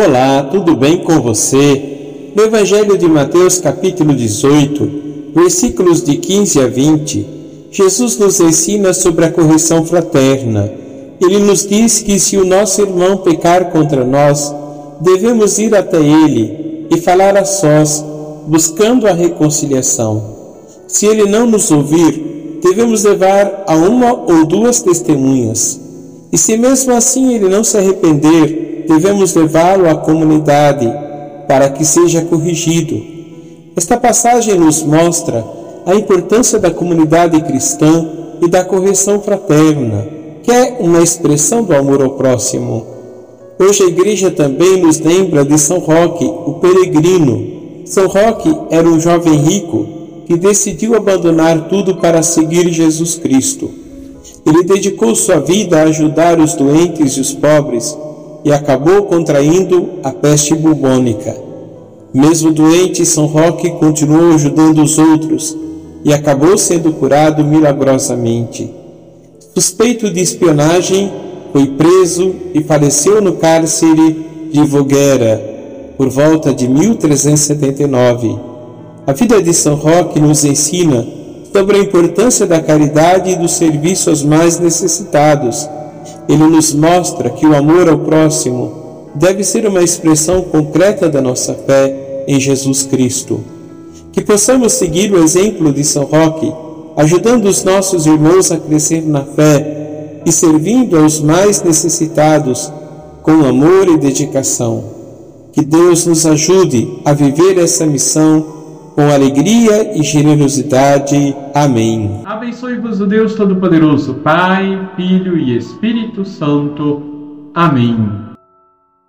Olá, tudo bem com você? No Evangelho de Mateus, capítulo 18, versículos de 15 a 20, Jesus nos ensina sobre a correção fraterna. Ele nos diz que se o nosso irmão pecar contra nós, devemos ir até ele e falar a sós, buscando a reconciliação. Se ele não nos ouvir, devemos levar a uma ou duas testemunhas. E se mesmo assim ele não se arrepender, devemos levá-lo à comunidade para que seja corrigido. Esta passagem nos mostra a importância da comunidade cristã e da correção fraterna, que é uma expressão do amor ao próximo. Hoje a igreja também nos lembra de São Roque, o peregrino. São Roque era um jovem rico que decidiu abandonar tudo para seguir Jesus Cristo. Ele dedicou sua vida a ajudar os doentes e os pobres e acabou contraindo a peste bubônica. Mesmo doente, São Roque continuou ajudando os outros e acabou sendo curado milagrosamente. Suspeito de espionagem, foi preso e faleceu no cárcere de Voguera por volta de 1379. A vida de São Roque nos ensina sobre a importância da caridade e do serviço aos mais necessitados ele nos mostra que o amor ao próximo deve ser uma expressão concreta da nossa fé em Jesus Cristo. Que possamos seguir o exemplo de São Roque, ajudando os nossos irmãos a crescer na fé e servindo aos mais necessitados com amor e dedicação. Que Deus nos ajude a viver essa missão com alegria e generosidade. Amém. Abençoe-vos o Deus Todo-Poderoso, Pai, Filho e Espírito Santo. Amém.